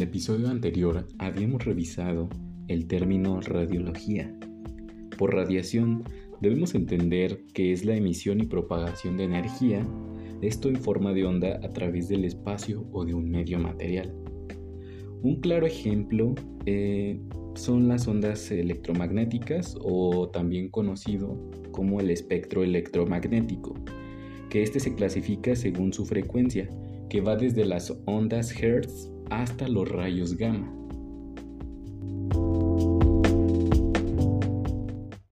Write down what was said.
episodio anterior habíamos revisado el término radiología. Por radiación debemos entender que es la emisión y propagación de energía, esto en forma de onda a través del espacio o de un medio material. Un claro ejemplo eh, son las ondas electromagnéticas o también conocido como el espectro electromagnético, que este se clasifica según su frecuencia, que va desde las ondas Hertz hasta los rayos gamma.